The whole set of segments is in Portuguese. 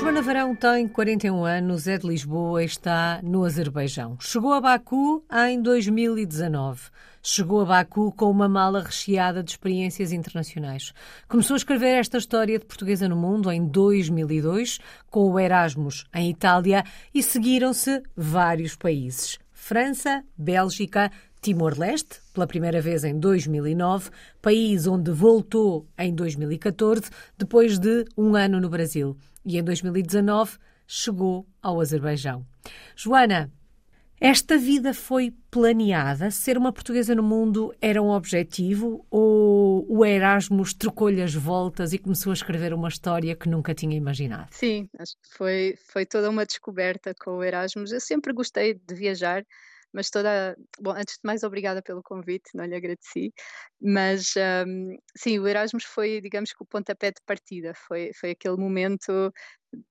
Joana Varão tem 41 anos, é de Lisboa e está no Azerbaijão. Chegou a Baku em 2019. Chegou a Baku com uma mala recheada de experiências internacionais. Começou a escrever esta história de portuguesa no mundo em 2002, com o Erasmus em Itália, e seguiram-se vários países. França, Bélgica, Timor-Leste, pela primeira vez em 2009, país onde voltou em 2014, depois de um ano no Brasil. E em 2019 chegou ao Azerbaijão. Joana, esta vida foi planeada? Ser uma portuguesa no mundo era um objetivo? Ou o Erasmus trocou-lhe as voltas e começou a escrever uma história que nunca tinha imaginado? Sim, acho que foi, foi toda uma descoberta com o Erasmus. Eu sempre gostei de viajar mas toda. Bom, antes de mais, obrigada pelo convite, não lhe agradeci. Mas um, sim, o Erasmus foi, digamos que, o pontapé de partida, foi, foi aquele momento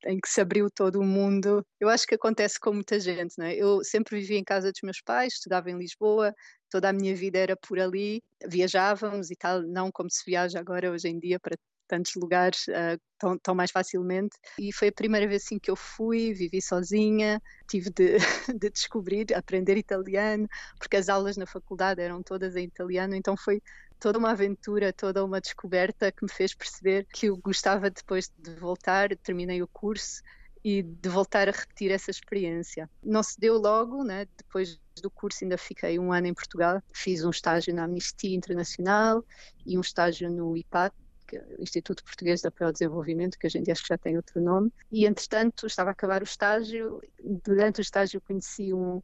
em que se abriu todo o mundo. Eu acho que acontece com muita gente, não é? Eu sempre vivi em casa dos meus pais, estudava em Lisboa, toda a minha vida era por ali, viajávamos e tal, não como se viaja agora hoje em dia para tantos lugares uh, tão, tão, mais facilmente. E foi a primeira vez assim que eu fui, vivi sozinha, tive de, de, descobrir, aprender italiano, porque as aulas na faculdade eram todas em italiano, então foi toda uma aventura, toda uma descoberta que me fez perceber que eu gostava depois de voltar, terminei o curso e de voltar a repetir essa experiência. Não se deu logo, né? depois do curso ainda fiquei um ano em Portugal, fiz um estágio na Amnistia Internacional e um estágio no IPAT, é Instituto Português de Apoio ao Desenvolvimento, que a gente acho que já tem outro nome, e entretanto estava a acabar o estágio, durante o estágio conheci um,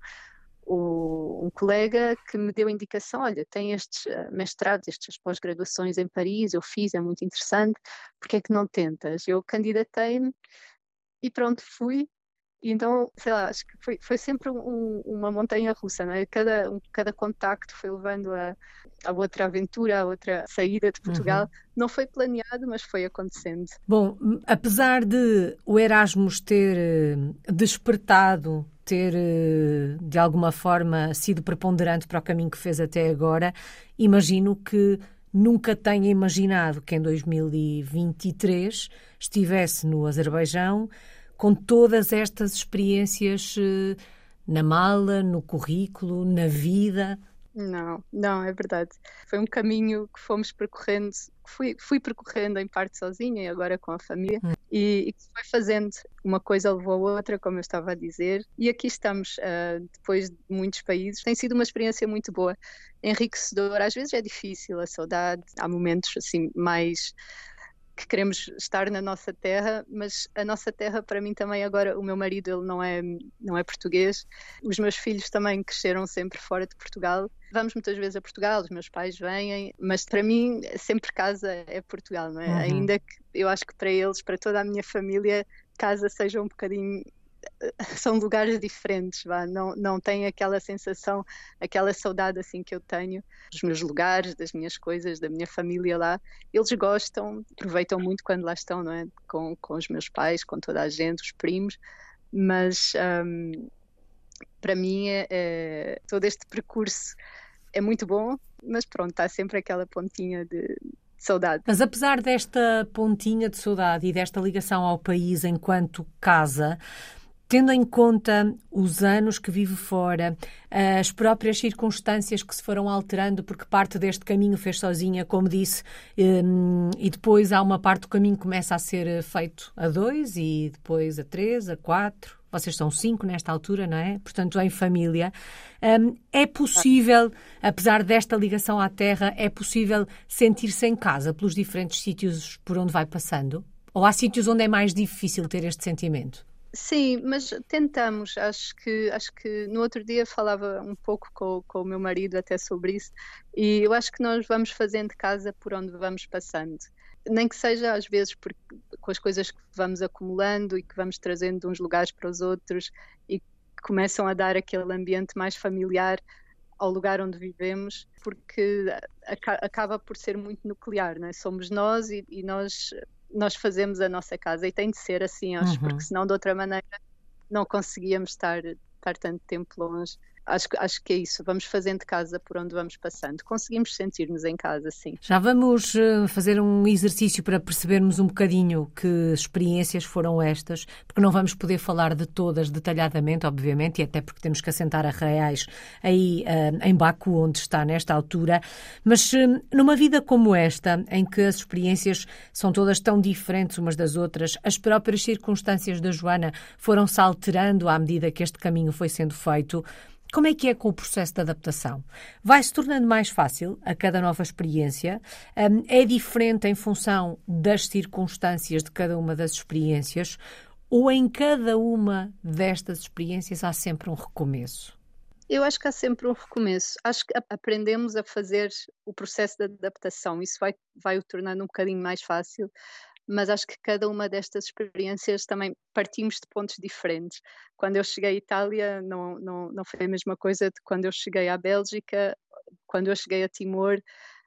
um, colega que me deu indicação, olha, tem estes eh, mestrados, estas pós-graduações em Paris, eu fiz, é muito interessante, porque é que não tentas? Eu candidatei-me e pronto, fui, e então, sei lá, acho que foi, foi sempre um, uma montanha russa, é? Cada, um, cada contacto foi levando a, a outra aventura, a outra saída de Portugal. Uhum. Não foi planeado, mas foi acontecendo. Bom, apesar de o Erasmus ter eh, despertado ter eh, de alguma forma sido preponderante para o caminho que fez até agora, imagino que nunca tenha imaginado que em 2023 estivesse no Azerbaijão com todas estas experiências eh, na mala, no currículo, na vida? Não, não, é verdade. Foi um caminho que fomos percorrendo, que fui, fui percorrendo em parte sozinha e agora com a família, hum. e, e que foi fazendo uma coisa levou a outra, como eu estava a dizer, e aqui estamos, uh, depois de muitos países. Tem sido uma experiência muito boa, enriquecedora. Às vezes é difícil, a saudade, há momentos assim mais que queremos estar na nossa terra, mas a nossa terra para mim também agora o meu marido ele não é não é português, os meus filhos também cresceram sempre fora de Portugal. Vamos muitas vezes a Portugal, os meus pais vêm, mas para mim sempre casa é Portugal, não é? Uhum. Ainda que eu acho que para eles, para toda a minha família, casa seja um bocadinho são lugares diferentes, vá. Não, não tem aquela sensação, aquela saudade assim que eu tenho dos meus lugares, das minhas coisas, da minha família lá. Eles gostam, aproveitam muito quando lá estão, não é? Com, com os meus pais, com toda a gente, os primos, mas um, para mim é, é, todo este percurso é muito bom, mas pronto, está sempre aquela pontinha de, saudade. Mas apesar desta pontinha de saudade e desta ligação ao país enquanto casa, Tendo em conta os anos que vive fora, as próprias circunstâncias que se foram alterando, porque parte deste caminho fez sozinha, como disse, hum, e depois há uma parte do caminho que começa a ser feito a dois, e depois a três, a quatro. Vocês são cinco nesta altura, não é? Portanto, em família. Hum, é possível, apesar desta ligação à terra, é possível sentir-se em casa pelos diferentes sítios por onde vai passando? Ou há sítios onde é mais difícil ter este sentimento? Sim, mas tentamos. Acho que, acho que no outro dia falava um pouco com, com o meu marido até sobre isso, e eu acho que nós vamos fazendo casa por onde vamos passando. Nem que seja às vezes por, com as coisas que vamos acumulando e que vamos trazendo de uns lugares para os outros e começam a dar aquele ambiente mais familiar ao lugar onde vivemos, porque acaba por ser muito nuclear, não é? Somos nós e, e nós nós fazemos a nossa casa e tem de ser assim, acho, uhum. porque senão de outra maneira não conseguíamos estar, estar tanto tempo longe. Acho, acho que é isso. Vamos fazendo casa por onde vamos passando. Conseguimos sentir-nos em casa, sim. Já vamos eh, fazer um exercício para percebermos um bocadinho que experiências foram estas, porque não vamos poder falar de todas detalhadamente, obviamente, e até porque temos que assentar a reais aí uh, em Baku, onde está nesta altura. Mas uh, numa vida como esta, em que as experiências são todas tão diferentes umas das outras, as próprias circunstâncias da Joana foram-se alterando à medida que este caminho foi sendo feito. Como é que é com o processo de adaptação? Vai se tornando mais fácil a cada nova experiência? Hum, é diferente em função das circunstâncias de cada uma das experiências? Ou em cada uma destas experiências há sempre um recomeço? Eu acho que há sempre um recomeço. Acho que aprendemos a fazer o processo de adaptação. Isso vai, vai o tornando um bocadinho mais fácil mas acho que cada uma destas experiências também partimos de pontos diferentes. Quando eu cheguei à Itália, não, não, não foi a mesma coisa de quando eu cheguei à Bélgica, quando eu cheguei a Timor.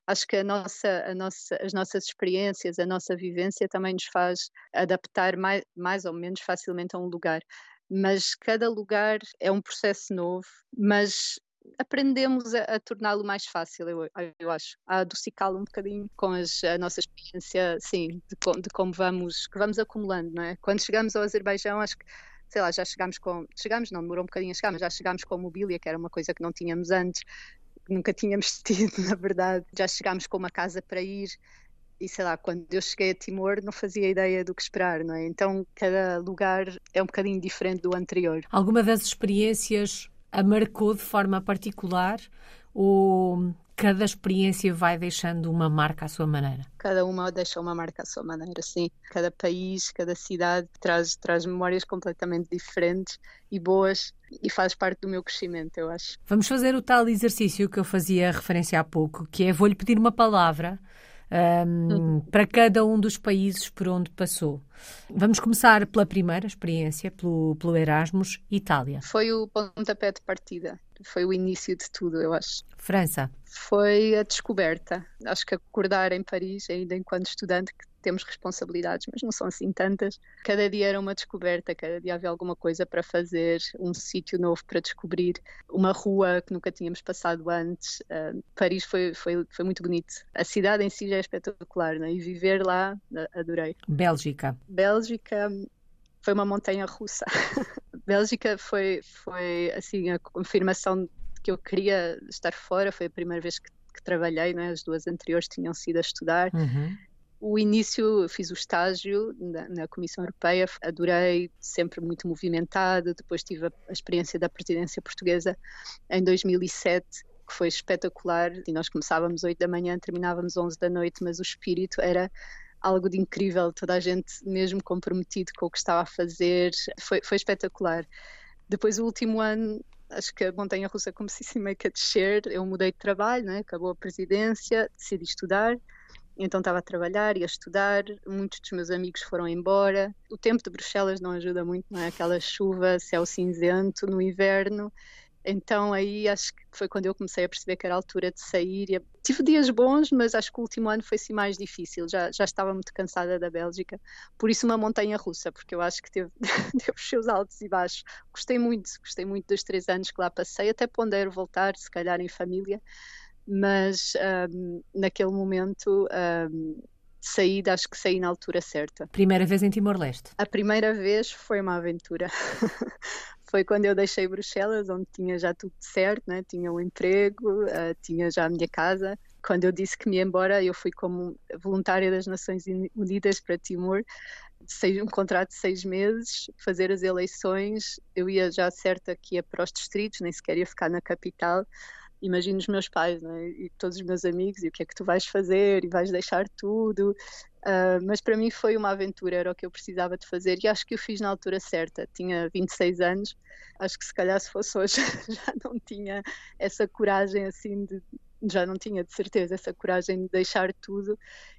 Acho que a nossa, a nossa, as nossas experiências, a nossa vivência também nos faz adaptar mais, mais ou menos facilmente a um lugar mas cada lugar é um processo novo, mas aprendemos a, a torná-lo mais fácil, eu, eu acho, a adocicá-lo um bocadinho com as, a nossa experiência, sim, de, de, como vamos, que vamos acumulando, não é? Quando chegamos ao Azerbaijão, acho que, sei lá, já chegámos com, chegámos, não, demorou um bocadinho a chegar, mas já chegámos com mobília, que era uma coisa que não tínhamos antes, nunca tínhamos tido, na verdade, já chegámos com uma casa para ir, e sei lá, quando eu cheguei a Timor não fazia ideia do que esperar, não é? Então cada lugar é um bocadinho diferente do anterior. Alguma das experiências a marcou de forma particular ou cada experiência vai deixando uma marca à sua maneira? Cada uma deixa uma marca à sua maneira, sim. Cada país, cada cidade traz, traz memórias completamente diferentes e boas e faz parte do meu crescimento, eu acho. Vamos fazer o tal exercício que eu fazia referência há pouco, que é vou-lhe pedir uma palavra um, uhum. para cada um dos países por onde passou. Vamos começar pela primeira experiência, pelo, pelo Erasmus, Itália. Foi o pontapé de partida, foi o início de tudo, eu acho. França. Foi a descoberta. Acho que acordar em Paris, ainda enquanto estudante, que temos responsabilidades, mas não são assim tantas. Cada dia era uma descoberta, cada dia havia alguma coisa para fazer, um sítio novo para descobrir, uma rua que nunca tínhamos passado antes. Uh, Paris foi, foi, foi muito bonito. A cidade em si já é espetacular, né? e viver lá, adorei. Bélgica. Bélgica foi uma montanha russa. Bélgica foi, foi assim a confirmação de que eu queria estar fora, foi a primeira vez que, que trabalhei, né? as duas anteriores tinham sido a estudar. Uhum o início fiz o estágio na, na, Comissão Europeia, adorei, sempre muito movimentado. Depois tive a, a, experiência da presidência portuguesa em 2007, que foi espetacular. E nós começávamos 8 da manhã, terminávamos 11 da noite, mas o espírito era algo de incrível. Toda a gente mesmo comprometido com o que estava a fazer, foi, foi espetacular. Depois, o último ano, acho que a montanha russa começou meio que a descer. Eu mudei de trabalho, né? acabou a presidência, decidi estudar então estava a trabalhar e a estudar, muitos dos meus amigos foram embora. O tempo de Bruxelas não ajuda muito, não é? Aquela chuva, céu cinzento no inverno. Então aí acho que foi quando eu comecei a perceber que era a altura de sair. Tive dias bons, mas acho que o último ano foi assim mais difícil. Já, já estava muito cansada da Bélgica. Por isso uma montanha russa, porque eu acho que teve, teve os seus altos e baixos. Gostei muito, gostei muito dos três anos que lá passei. Até pondero voltar, se calhar em família mas um, naquele momento um, saí, acho que saí na altura certa. Primeira vez em Timor-Leste? A primeira vez foi uma aventura. foi quando eu deixei Bruxelas, onde tinha já tudo certo, né? tinha um emprego, uh, tinha já a minha casa. Quando eu disse que me ia embora, eu fui como voluntária das Nações Unidas para Timor, um contrato de seis meses, fazer as eleições. Eu ia já certa que ia para os distritos, nem sequer ia ficar na capital imagino os meus pais né? e todos os meus amigos e o que é que tu vais fazer e vais deixar tudo. Uh, mas para mim foi uma aventura, era o que eu precisava de fazer e acho que o fiz na altura certa. Tinha 26 anos, acho que se calhar se fosse hoje já não tinha essa coragem assim de. Já não tinha de certeza essa coragem de deixar tudo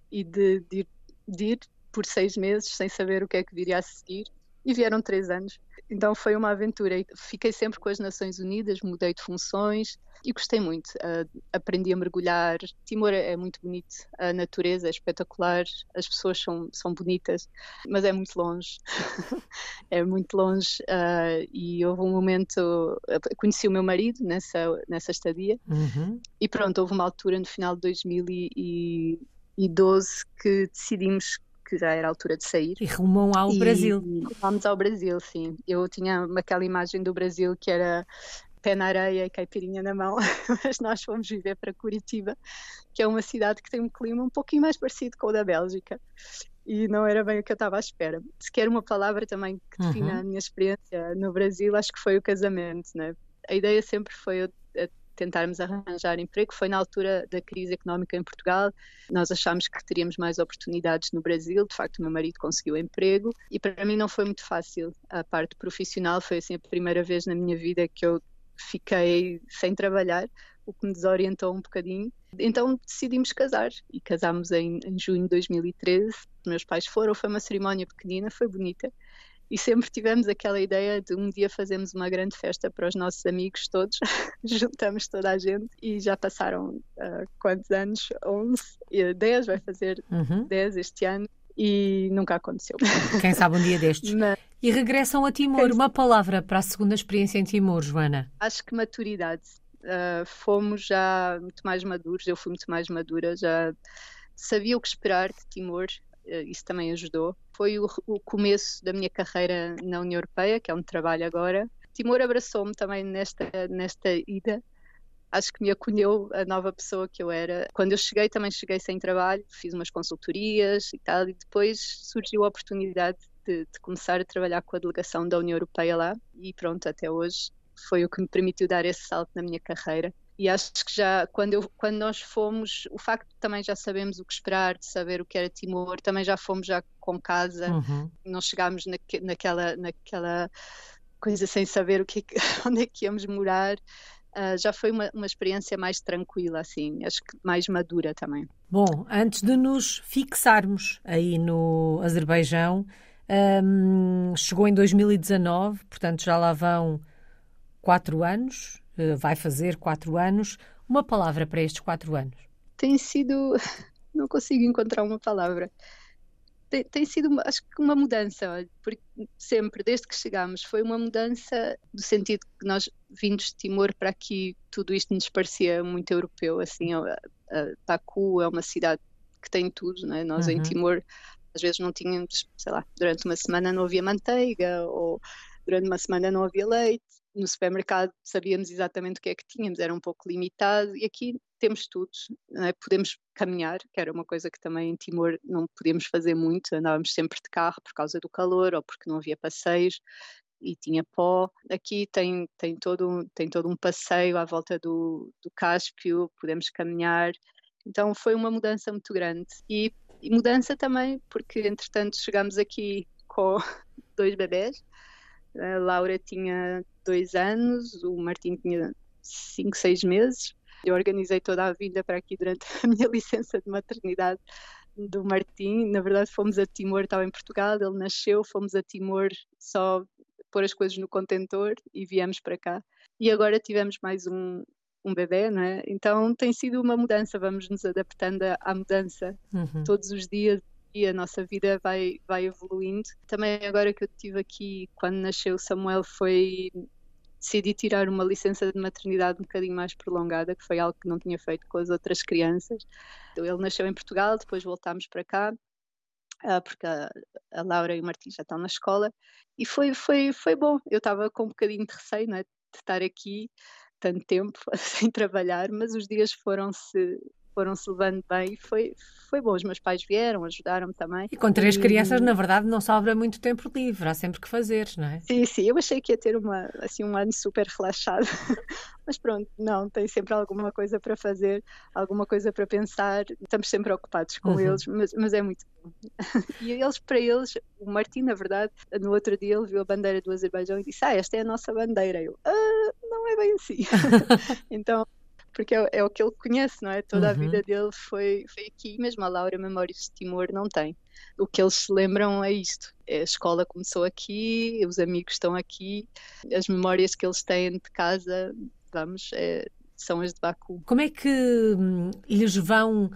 e de, de, de ir por seis meses sem saber o que é que viria a seguir. E vieram três anos Então foi uma aventura. Fiquei sempre com as Nações Unidas, mudei de funções e gostei muito. Uh, aprendi a mergulhar. Timor é, muito bonito, a natureza é espetacular, as pessoas são, são bonitas, mas é muito longe. é muito longe. Uh, e houve um momento. Conheci o meu marido nessa, nessa estadia uhum. e pronto, houve uma altura no final de 2012 que decidimos que já era a altura de sair. E rumam ao e, Brasil. Vamos ao Brasil, sim. Eu tinha aquela imagem do Brasil que era pé na areia e caipirinha na mão, mas nós fomos viver para Curitiba, que é uma cidade que tem um clima um pouquinho mais parecido com o da Bélgica. E não era bem o que eu estava à espera. Se quer uma palavra também que defina uhum. a minha experiência no Brasil, acho que foi o casamento, né? A ideia sempre foi eu tentarmos arranjar emprego. Foi na altura da crise económica em Portugal. Nós achámos que teríamos mais oportunidades no Brasil. De facto, o meu marido conseguiu emprego e para mim não foi muito fácil. A parte profissional foi assim a primeira vez na minha vida que eu fiquei sem trabalhar, o que me desorientou um bocadinho. Então decidimos casar e casámos em, em junho de 2013. Meus pais foram, foi uma cerimónia pequenina, foi bonita e sempre tivemos aquela ideia de um dia fazermos uma grande festa para os nossos amigos todos, juntamos toda a gente e já passaram uh, quantos anos? 11, 10, vai fazer uhum. 10 este ano e nunca aconteceu. Quem sabe um dia destes. Mas... E regressam a Timor. Uma palavra para a segunda experiência em Timor, Joana? Acho que maturidade. Uh, fomos já muito mais maduros, eu fui muito mais madura, já sabia o que esperar de Timor, isso também ajudou foi o, o começo da minha carreira na União Europeia, que é onde trabalho agora. Timor abraçou-me também nesta, nesta ida. Acho que me acolheu a nova pessoa que eu era. Quando eu cheguei, também cheguei sem trabalho, fiz umas consultorias e tal, e depois surgiu a oportunidade de, de começar a trabalhar com a delegação da União Europeia lá, e pronto, até hoje foi o que me permitiu dar esse salto na minha carreira e acho que já quando, eu, quando nós fomos, o facto de também já sabemos o que esperar, de saber o que era Timor, também já fomos já com casa, uhum. não chegámos naque, naquela, naquela coisa sem saber o que, onde é que íamos morar. Uh, já foi uma, uma experiência mais tranquila, assim, acho que mais madura também. Bom, antes de nos fixarmos aí no Azerbaijão, um, chegou em 2019, portanto já lá vão quatro anos, vai fazer quatro anos. Uma palavra para estes quatro anos? Tem sido. Não consigo encontrar uma palavra. Tem, tem sido, uma, acho que, uma mudança, porque sempre, desde que chegámos, foi uma mudança do sentido que nós, vindos de Timor para aqui, tudo isto nos parecia muito europeu. Assim, a, a Baku é uma cidade que tem tudo, né? nós uhum. em Timor às vezes não tínhamos, sei lá, durante uma semana não havia manteiga, ou durante uma semana não havia leite, no supermercado sabíamos exatamente o que é que tínhamos, era um pouco limitado, e aqui temos tudo, é? podemos caminhar, que era uma coisa que também em Timor não podíamos fazer muito, andávamos sempre de carro por causa do calor ou porque não havia passeios e tinha pó. Aqui tem, tem, todo, tem todo um passeio à volta do, do Cáspio, podemos caminhar, então foi uma mudança muito grande. E, e mudança também, porque entretanto chegámos aqui com dois bebés, a Laura tinha dois anos, o Martim tinha cinco, seis meses. Eu organizei toda a vinda para aqui durante a minha licença de maternidade do Martim. Na verdade, fomos a Timor, estava em Portugal, ele nasceu, fomos a Timor só pôr as coisas no contentor e viemos para cá. E agora tivemos mais um, um bebê, não é? Então tem sido uma mudança, vamos nos adaptando à mudança uhum. todos os dias e a nossa vida vai, vai evoluindo. Também agora que eu estive aqui, quando nasceu Samuel, foi decidi tirar uma licença de maternidade um bocadinho mais prolongada, que foi algo que não tinha feito com as outras crianças. Ele nasceu em Portugal, depois voltámos para cá, ah, porque a, a Laura e o Martim já estão na escola, e foi, foi, foi bom. Eu estava com um bocadinho de receio né, de estar aqui tanto tempo sem trabalhar, mas os dias foram-se foram-se levando bem e foi, foi bom. Os meus pais vieram, ajudaram-me também. E com três e... crianças, na verdade, não sobra muito tempo livre, há sempre que fazer, não é? Sim, sim, eu achei que ia ter uma, assim, um ano super relaxado, mas pronto, não, tem sempre alguma coisa para fazer, alguma coisa para pensar, estamos sempre ocupados com uhum. eles, mas, mas é muito bom. e eles, para eles, o Martim, na verdade, no outro dia ele viu a bandeira do Azerbaijão e disse: Ah, esta é a nossa bandeira. Eu, ah, não é bem assim. então porque é, é, o que ele conhece, não é? Toda uhum. a vida dele foi, foi aqui, mesmo a Laura Memórias de Timor não tem. O que eles se lembram é isto: é a escola começou aqui, os amigos estão aqui, as memórias que eles têm de casa, vamos, é, são as de Baku. Como é que hum, lhes vão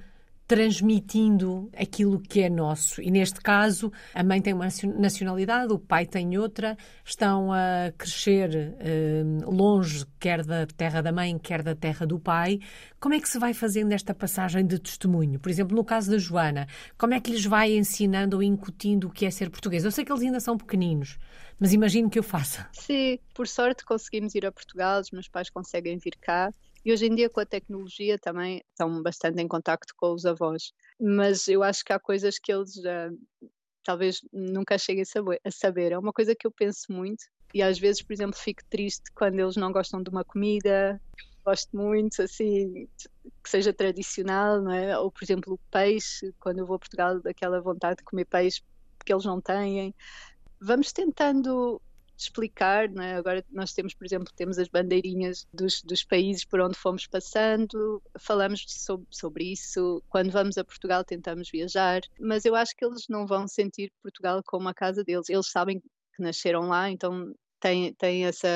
transmitindo aquilo que é nosso. E neste caso, a mãe tem uma nacionalidade, o pai tem outra, estão a crescer eh, longe, quer da terra da mãe, quer da terra do pai. Como é que se vai fazendo esta passagem de testemunho? Por exemplo, no caso da Joana, como é que lhes vai ensinando ou incutindo o que é ser português? Eu sei que eles ainda são pequeninos, mas imagino que eu faça. Sim, por sorte conseguimos ir a Portugal, os meus pais conseguem vir cá e hoje em dia, com a tecnologia, também estão bastante em contacto com os avós. Mas eu acho que há coisas que eles já, talvez nunca cheguem a saber. É uma coisa que eu penso muito. E às vezes, por exemplo, fico triste quando eles não gostam de uma comida. Gosto muito, assim, que seja tradicional, não é? Ou, por exemplo, o peixe, quando eu vou a Portugal, daquela vontade de comer peixe que eles não têm. Vamos tentando explicar, é? agora nós temos, por exemplo, temos as bandeirinhas dos, dos países por onde fomos passando, falamos sobre, sobre isso, quando vamos a Portugal tentamos viajar, mas eu acho que eles não vão sentir Portugal como a casa deles, eles sabem que nasceram lá, então têm, têm essa,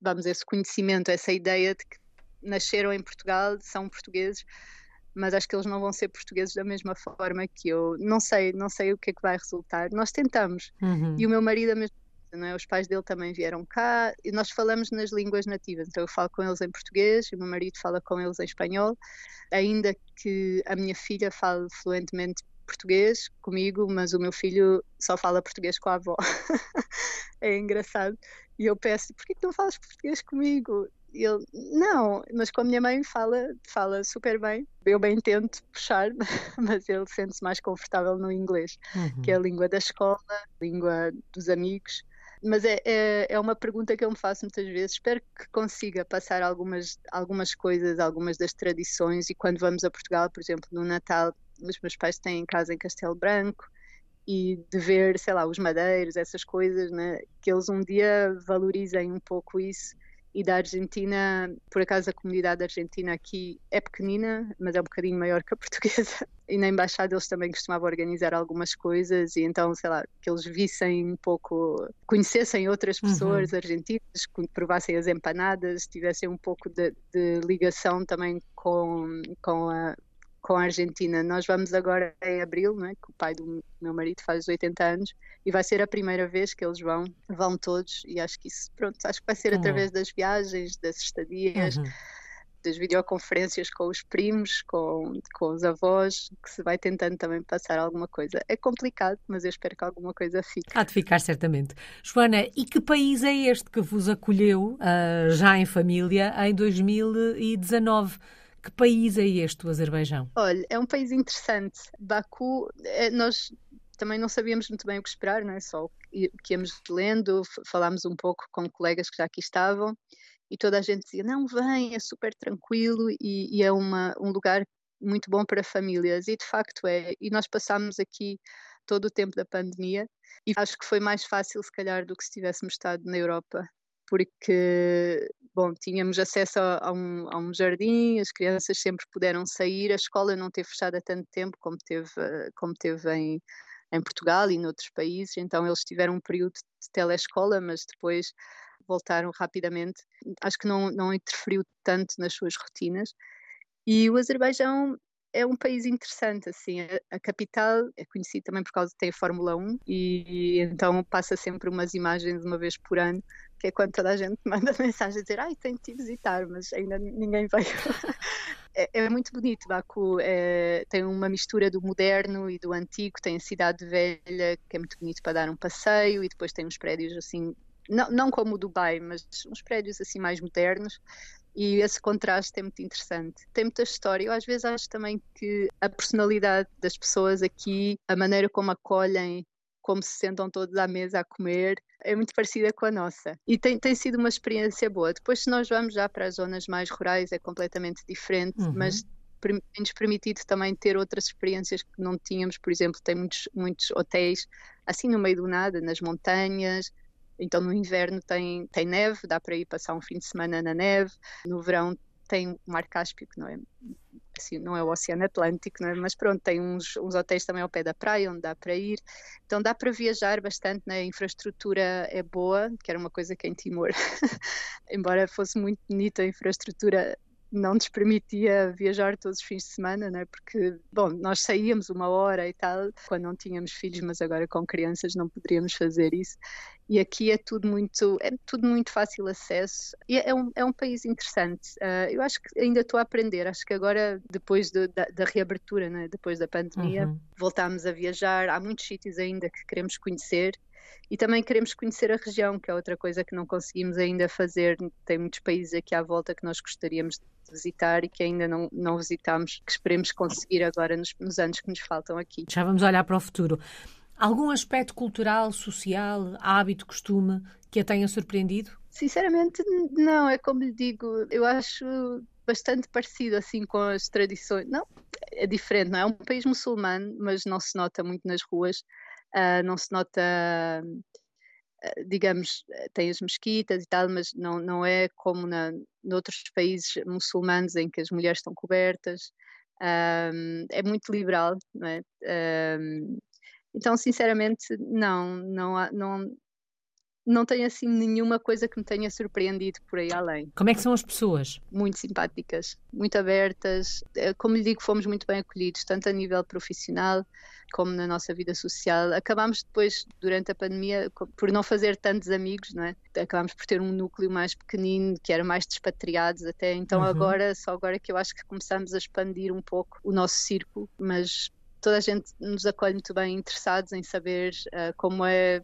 vamos, esse conhecimento, essa ideia de que nasceram em Portugal, são portugueses, mas acho que eles não vão ser portugueses da mesma forma que eu. Não sei, não sei o que é que vai resultar. Nós tentamos. Uhum. E o meu marido a mesma coisa, não é? Os pais dele também vieram cá e nós falamos nas línguas nativas. Então eu falo com eles em português e o meu marido fala com eles em espanhol, ainda que a minha filha fale fluentemente português comigo, mas o meu filho só fala português com a avó. é engraçado. E eu peço, por que não falas português comigo? Ele, não, mas com a minha mãe fala, fala super bem. Eu bem tento puxar, mas ele sente-se mais confortável no inglês, uhum. que é a língua da escola, a língua dos amigos. Mas é, é, é, uma pergunta que eu me faço muitas vezes. Espero que consiga passar algumas, algumas coisas, algumas das tradições. E quando vamos a Portugal, por exemplo, no Natal, os meus pais têm casa em Castelo Branco e de ver, sei lá, os madeiros, essas coisas, né? que eles um dia valorizem um pouco isso e da Argentina, por acaso a comunidade argentina aqui é pequenina, mas é um bocadinho maior que a portuguesa. E na embaixada eles também costumavam organizar algumas coisas e então, sei lá, que eles vissem um pouco, conhecessem outras uhum. pessoas uhum. argentinas, provassem as empanadas, tivessem um pouco de, de ligação também com, com a com a Argentina. Nós vamos agora em abril, não é? que o pai do meu marido faz 80 anos e vai ser a primeira vez que eles vão, vão todos e acho que isso, pronto, acho que vai ser uhum. através das viagens, das estadias, uhum. das videoconferências com os primos, com, com os avós, que se vai tentando também passar alguma coisa. É complicado, mas eu espero que alguma coisa fique. Há de ficar certamente. Joana, e que país é este que vos acolheu uh, já em família em 2019? Que país é este, o Azerbaijão? Olha, é um país interessante. Baku, é, nós também não sabíamos muito bem o que esperar, não é? Só o que íamos lendo, falámos um pouco com colegas que já aqui estavam e toda a gente dizia: não, vem, é super tranquilo e, e é uma, um lugar muito bom para famílias. E de facto é. E nós passámos aqui todo o tempo da pandemia e acho que foi mais fácil, se calhar, do que se tivéssemos estado na Europa porque bom, tínhamos acesso a, a, um, a, um, jardim, as crianças sempre puderam sair, a escola não teve fechado há tanto tempo como teve, como teve em, em Portugal e noutros países, então eles tiveram um período de telescola, mas depois voltaram rapidamente. Acho que não, não interferiu tanto nas suas rotinas. E o Azerbaijão é um país interessante, assim, a, capital é conhecida também por causa de ter Fórmula 1 e, e então passa sempre umas imagens uma vez por ano que é quando toda a gente manda mensagem a dizer ai, tenho de visitar, mas ainda ninguém veio. é, é, muito bonito, Baku é, tem uma mistura do moderno e do antigo, tem a cidade velha, que é muito bonito para dar um passeio, e depois tem uns prédios assim, não, não como o Dubai, mas uns prédios assim mais modernos, e esse contraste é muito interessante. Tem muita história. Eu às vezes acho também que a personalidade das pessoas aqui, a maneira como acolhem como se sentam todos à mesa a comer, é muito parecida com a nossa. E tem, tem sido uma experiência boa. Depois, se nós vamos já para as zonas mais rurais, é completamente diferente, uhum. mas tem-nos permitido também ter outras experiências que não tínhamos. Por exemplo, tem muitos, muitos hotéis assim no meio do nada, nas montanhas. Então, no inverno tem, tem neve, dá para ir passar um fim de semana na neve. No verão tem o Mar Cáspio, que não é assim, não é o Oceano Atlântico, é? mas pronto, tem uns, uns hotéis também ao pé da praia onde dá para ir, então dá para viajar bastante, né? a infraestrutura é boa, que era uma coisa que em Timor, embora fosse muito bonita a infraestrutura, não nos permitia viajar todos os fins de semana, né? porque, bom, nós saíamos uma hora e tal, quando não tínhamos filhos, mas agora com crianças não poderíamos fazer isso. E aqui é tudo muito, é tudo muito fácil acesso. E é um, é um país interessante. Uh, eu acho que ainda estou a aprender. Acho que agora, depois de, da, da, reabertura, né? depois da pandemia, uhum. voltámos a viajar. Há muitos sítios ainda que queremos conhecer e também queremos conhecer a região, que é outra coisa que não conseguimos ainda fazer. Tem muitos países aqui à volta que nós gostaríamos de visitar e que ainda não, não visitamos, que esperemos conseguir agora nos, nos anos que nos faltam aqui. Já vamos olhar para o futuro. Algum aspecto cultural, social, hábito, costume que a tenha surpreendido? Sinceramente, não. É como lhe digo, eu acho bastante parecido assim com as tradições. Não, é diferente, não é? É um país muçulmano, mas não se nota muito nas ruas uh, não se nota, uh, digamos, tem as mesquitas e tal, mas não, não é como na, noutros países muçulmanos em que as mulheres estão cobertas. Um, é muito liberal, não é? Um, então, sinceramente, não, não, não, não tenho assim nenhuma coisa que me tenha surpreendido por aí além. Como é que são as pessoas? Muito simpáticas, muito abertas. Eh, como lhe digo, fomos muito bem acolhidos, tanto a nível profissional como na nossa vida social. Acabámos depois, durante a pandemia, por não fazer tantos amigos, não é? Acabámos por ter um núcleo mais pequenino, que era mais despatriados até. Então uhum. agora, só agora que eu acho que começamos a expandir um pouco o nosso círculo, mas toda a gente nos acolhe muito bem, interessados em saber uh, como é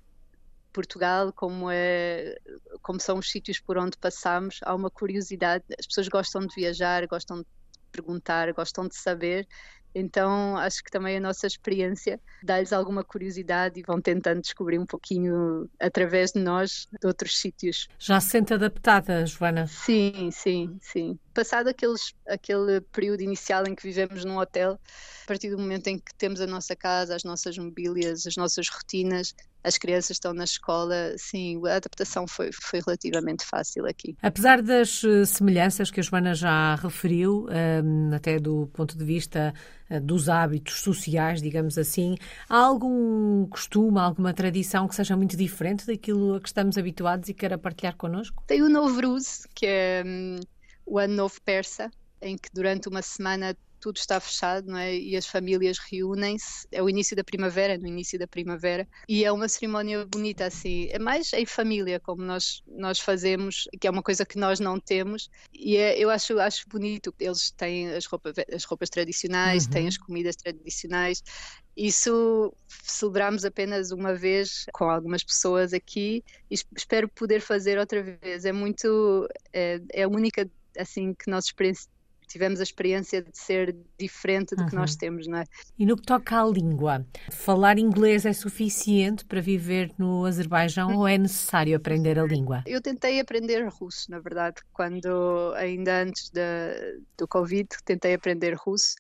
Portugal, como, é, como são os sítios por onde passamos, há uma curiosidade. As pessoas gostam de viajar, gostam de perguntar, gostam de saber. Então acho que também a nossa experiência dá-lhes alguma curiosidade e vão tentando descobrir um pouquinho através de nós de outros sítios. Já se sente adaptada, Joana? Sim, sim, sim. Passado aqueles, aquele período inicial em que vivemos num hotel, a partir do momento em que temos a nossa casa, as nossas mobílias, as nossas rotinas, as crianças estão na escola, sim, a adaptação foi, foi relativamente fácil aqui. Apesar das eh, semelhanças que a Joana já referiu, um, até do ponto de vista uh, dos hábitos sociais, digamos assim, há algum costume, alguma tradição que seja muito diferente daquilo a que estamos habituados e queira partilhar connosco? Tem o Novruz, que é um, o Ano Novo Persa, em que durante uma semana tudo está fechado, não é? E as famílias reúnem-se. É o início da primavera, no início da primavera, e é uma cerimónia bonita assim. É mais em família, como nós nós fazemos, que é uma coisa que nós não temos. E é, eu acho acho bonito. Eles têm as roupas as roupas tradicionais, uhum. têm as comidas tradicionais. Isso celebramos apenas uma vez com algumas pessoas aqui e espero poder fazer outra vez. É muito é, é a única assim que nós experienciamos tivemos a experiência de ser diferente do uhum. que nós uhum. temos, não é? E no que toca à língua, falar inglês é suficiente para viver no Azerbaijão ou é necessário aprender a língua? Eu tentei aprender russo, na verdade, quando ainda antes de, do Covid, tentei aprender russo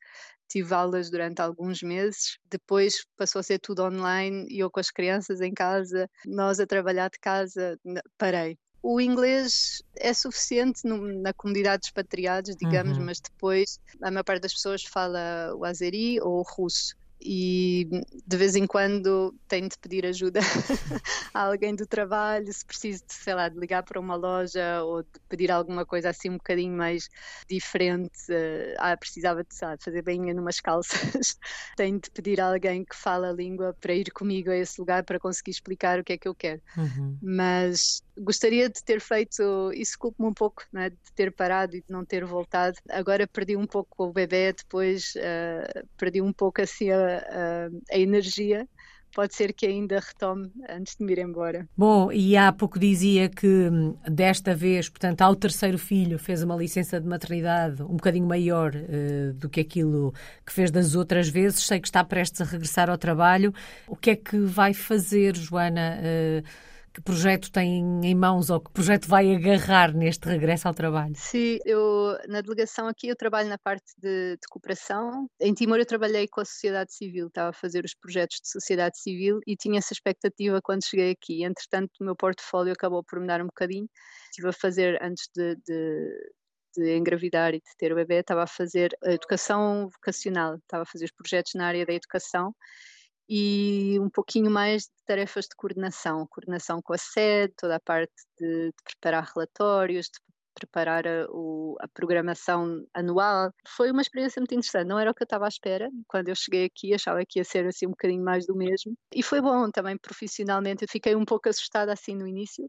tive aulas durante alguns meses, depois passou a ser tudo online e eu com as crianças em casa, nós a trabalhar de casa, parei o inglês é suficiente no, na comunidade dos expatriados, digamos, uhum. mas depois a maior parte das pessoas fala o azeri ou o russo e de vez em quando tenho de pedir ajuda a alguém do trabalho, se preciso de, sei lá, de ligar para uma loja ou de pedir alguma coisa assim um bocadinho mais diferente. Uh, ah, precisava de, lá, fazer bainha numas calças. tenho de pedir a alguém que fala a língua para ir comigo a esse lugar para conseguir explicar o que é que eu quero. Uhum. Mas gostaria de ter feito, isso culpa-me um pouco, né, de ter parado e de não ter voltado. Agora perdi um pouco o bebê, depois uh, perdi um pouco assim a a, a energia pode ser que ainda retome antes de me ir embora. Bom, e há pouco dizia que hum, desta vez, portanto, ao terceiro filho, fez uma licença de maternidade um bocadinho maior uh, do que aquilo que fez das outras vezes. Sei que está prestes a regressar ao trabalho. O que é que vai fazer, Joana? Uh, que projeto tem em mãos ou que projeto vai agarrar neste regresso ao trabalho? Sim, eu na delegação aqui eu trabalho na parte de, de, cooperação. Em Timor eu trabalhei com a sociedade civil, estava a fazer os projetos de sociedade civil e tinha essa expectativa quando cheguei aqui. Entretanto, o meu portfólio acabou por mudar um bocadinho. Estive a fazer antes de, de de engravidar e de ter o bebê, estava a fazer a educação vocacional, estava a fazer os projetos na área da educação e um pouquinho mais de tarefas de coordenação, coordenação com a sede, toda a parte de, de preparar relatórios, de preparar a, o, a, programação anual. Foi uma experiência muito interessante, não era o que eu estava à espera. Quando eu cheguei aqui, achava que ia ser assim um bocadinho mais do mesmo. E foi bom também profissionalmente. Eu fiquei um pouco assustada assim no início,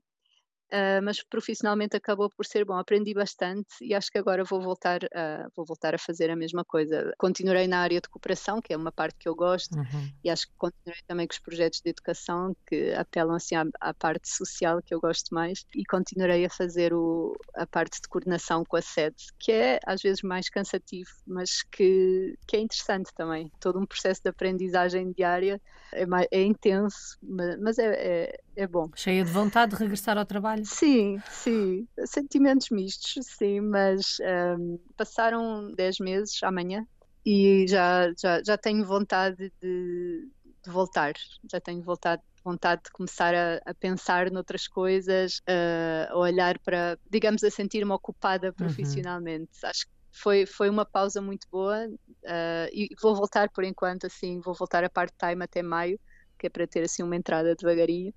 Uh, mas profissionalmente acabou por ser bom. Aprendi bastante e acho que agora vou voltar, a, vou voltar a fazer a mesma coisa. Continuarei na área de cooperação, que é uma parte que eu gosto, uhum. e acho que continuarei também com os projetos de educação que apelam assim à, à, parte social que eu gosto mais, e continuarei a fazer o, a parte de coordenação com a sede, que é às vezes mais cansativo, mas que, que é interessante também. Todo um processo de aprendizagem diária é, mais, é intenso, mas, mas é, é, é bom. Cheia de vontade de regressar ao trabalho? Sim, sim. Sentimentos mistos, sim, mas um, passaram 10 meses amanhã e já, já, já tenho vontade de, de voltar. Já tenho vontade vontade de começar a, a pensar noutras coisas, uh, a olhar para, digamos, a sentir-me ocupada uhum. profissionalmente. Uhum. Acho que foi, foi uma pausa muito boa uh, e vou voltar por enquanto, assim, vou voltar a part-time até maio, que é para ter assim uma entrada devagarinho.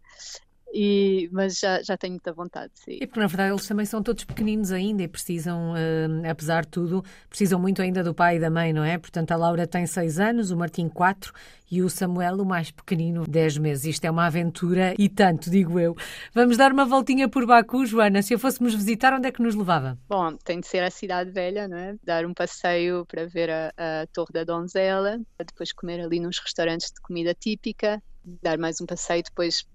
E, mas já, já tenho muita vontade. Sim. E porque na verdade eles também são todos pequeninos ainda e precisam, uh, apesar de tudo, precisam muito ainda do pai e da mãe, não é? Portanto, a Laura tem seis anos, o Martim quatro e o Samuel, o mais pequenino, dez meses. Isto é uma aventura e tanto, digo eu. Vamos dar uma voltinha por Baku, Joana. Se a fôssemos visitar, onde é que nos levava? Bom, tem de ser a cidade velha, não é? Dar um passeio para ver a, a Torre da Donzela, depois comer ali nos restaurantes de comida típica, dar mais um passeio depois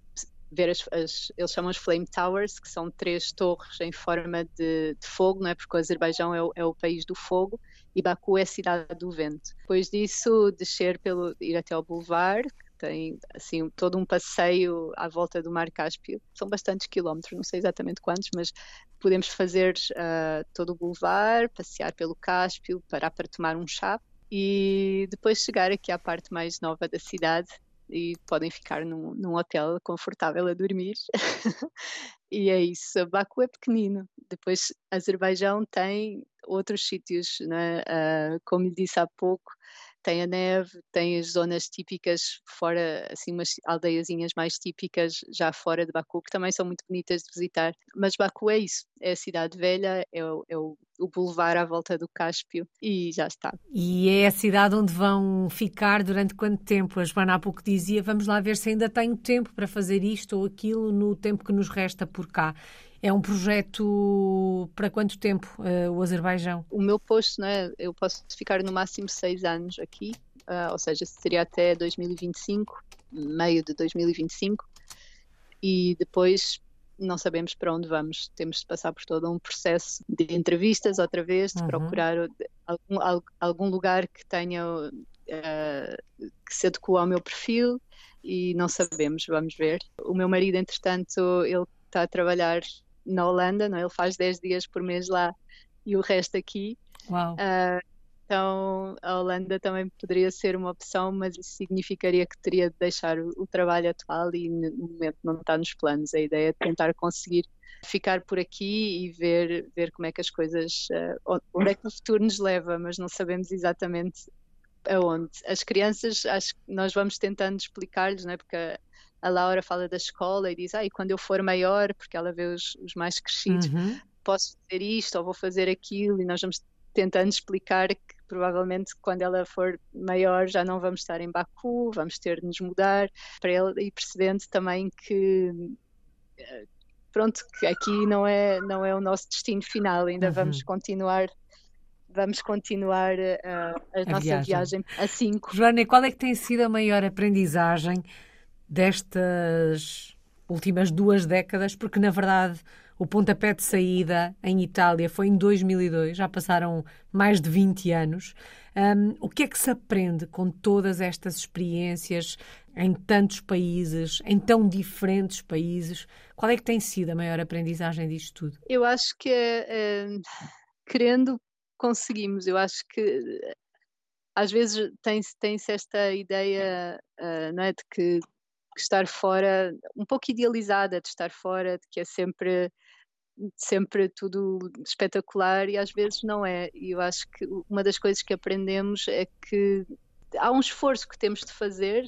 ver as, as, eles chamam as Flame Towers, que são três torres em forma de, de fogo, não é? porque o Azerbaijão é o, é o, país do fogo e Baku é a cidade do vento. Depois disso, descer pelo, ir até ao Boulevard, tem assim todo um passeio à volta do Mar Cáspio, são bastantes quilómetros, não sei exatamente quantos, mas podemos fazer uh, todo o Boulevard, passear pelo Cáspio, parar para tomar um chá e depois chegar aqui à parte mais nova da cidade, e podem ficar num, num hotel confortável a dormir. e é isso. Baku é pequenino. Depois, Azerbaijão tem outros sítios, né? Uh, como lhe disse há pouco, tem a neve, tem as zonas típicas fora, assim, umas aldeiazinhas mais típicas já fora de Baku, que também são muito bonitas de visitar. Mas Baku é isso, é a cidade velha, é o, é o, o boulevard à volta do Cáspio e já está. E é a cidade onde vão ficar durante quanto tempo? A Joana há pouco dizia, vamos lá ver se ainda tenho tempo para fazer isto ou aquilo no tempo que nos resta por cá. É um projeto para quanto tempo uh, o Azerbaijão? O meu posto, né, eu posso ficar no máximo seis anos aqui, uh, ou seja, seria até 2025, meio de 2025, e depois não sabemos para onde vamos. Temos de passar por todo um processo de entrevistas outra vez, de uhum. procurar algum, algum, lugar que tenha uh, que se adequa ao meu perfil e não sabemos, vamos ver. O meu marido, entretanto, ele está a trabalhar na Holanda, não? É? ele faz 10 dias por mês lá e o resto aqui. Uau. Uh, então a Holanda também poderia ser uma opção, mas isso significaria que teria de deixar o, o trabalho atual e no momento não está nos planos. A ideia é tentar conseguir ficar por aqui e ver, ver como é que as coisas, uh, onde é que o futuro nos leva, mas não sabemos exatamente aonde. As crianças, acho que nós vamos tentando explicar-lhes, não é? Porque a Laura fala da escola e diz, ah, e quando eu for maior, porque ela vê os, os mais crescidos, uhum. posso fazer isto ou vou fazer aquilo, e nós vamos tentando explicar que provavelmente quando ela for maior já não vamos estar em Baku, vamos ter de nos mudar, para ele e percebendo também que eh, pronto, que aqui não é, não é o nosso destino final, ainda uhum. vamos continuar vamos continuar uh, a, a, nossa viagem. viagem a cinco. Joana, qual é que tem sido a maior aprendizagem destas últimas duas décadas, porque na verdade o pontapé de saída em Itália foi em 2002, já passaram mais de 20 anos. Um, o que é que se aprende com todas estas experiências em tantos países, em tão diferentes países? Qual é que tem sido a maior aprendizagem disto tudo? Eu acho que é, é, querendo conseguimos. Eu acho que às vezes tem-se tem esta ideia uh, não é, de que que estar fora, um pouco idealizada de estar fora, de que é sempre sempre tudo espetacular e às vezes não é. E eu acho que uma das coisas que aprendemos é que há um esforço que temos de fazer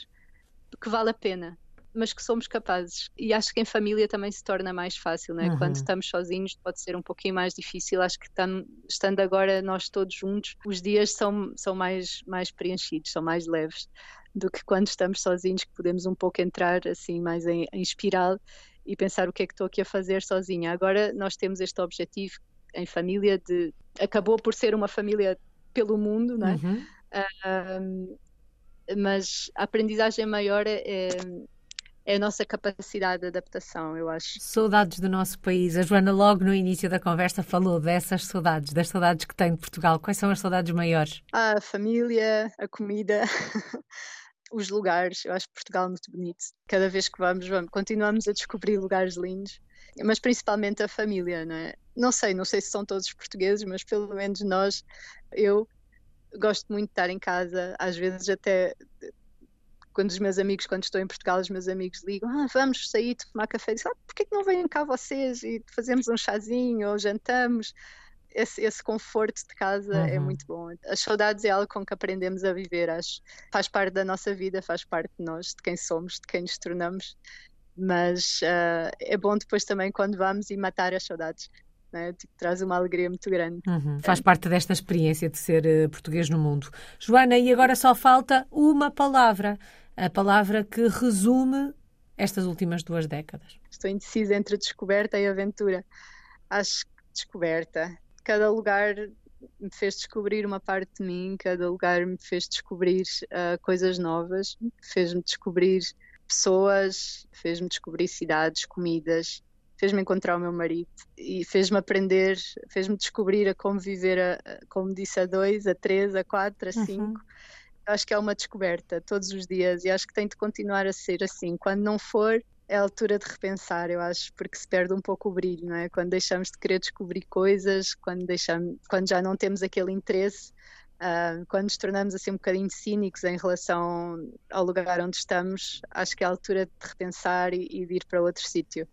que vale a pena mas que somos capazes. E acho que em família também se torna mais fácil, né? Uhum. Quando estamos sozinhos pode ser um pouquinho mais difícil. Acho que tam, estando agora nós todos juntos, os dias são, são mais, mais preenchidos, são mais leves do que quando estamos sozinhos, que podemos um pouco entrar assim mais em, em espiral e pensar o que é que estou aqui a fazer sozinha. Agora nós temos este objetivo em família de acabou por ser uma família pelo mundo, não é? Uhum. mas a aprendizagem maior é, é é a nossa capacidade de adaptação, eu acho. Saudades do nosso país. A Joana, logo no início da conversa, falou dessas saudades, das saudades que tem de Portugal. Quais são as saudades maiores? A família, a comida. os lugares, eu acho Portugal muito bonito. Cada vez que vamos, vamos, continuamos a descobrir lugares lindos, mas principalmente a família, não é? Não sei, não sei se são todos portugueses, mas pelo menos nós, eu gosto muito de estar em casa, às vezes até quando os meus amigos, quando estou em Portugal, os meus amigos ligam, ah, vamos sair tomar café, digo, ah, porquê que não vêm cá vocês e fazemos um chazinho ou jantamos? Esse, esse conforto de casa é uhum. é muito bom. As saudades é algo com que aprendemos a viver, acho. Faz parte da nossa vida, faz parte de nós, de quem somos, de quem nos tornamos. Mas uh, é bom depois também quando vamos e matar as saudades. Né? Tipo, traz uma alegria muito grande. Uhum. Faz parte desta experiência de ser uh, português no mundo. Joana, e agora só falta uma palavra a palavra que resume estas últimas duas décadas? Estou indecisa entre descoberta e aventura. Acho que descoberta. Cada lugar me fez descobrir uma parte de mim, cada lugar me fez descobrir uh, coisas novas, fez-me descobrir pessoas, fez-me descobrir cidades, comidas, fez-me encontrar o meu marido e fez-me aprender, fez-me descobrir a como viver, a, como disse, a dois, a três, a quatro, a uhum. cinco. Uhum acho que é uma descoberta todos os dias e acho que tem de continuar a ser assim. Quando não for, é a altura de repensar, eu acho, porque se perde um pouco o brilho, não é? Quando deixamos de querer descobrir coisas, quando, deixamos, quando já não temos aquele interesse, uh, quando nos tornamos assim um bocadinho cínicos em relação ao lugar onde estamos, acho que é a altura de repensar e, e de ir para outro sítio.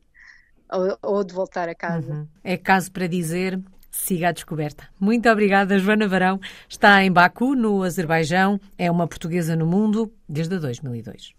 Ou, ou, de voltar a casa. Uhum. É caso para dizer siga a descoberta. Muito obrigada, Joana Varão. Está em Baku, no Azerbaijão. É uma portuguesa no mundo desde 2002.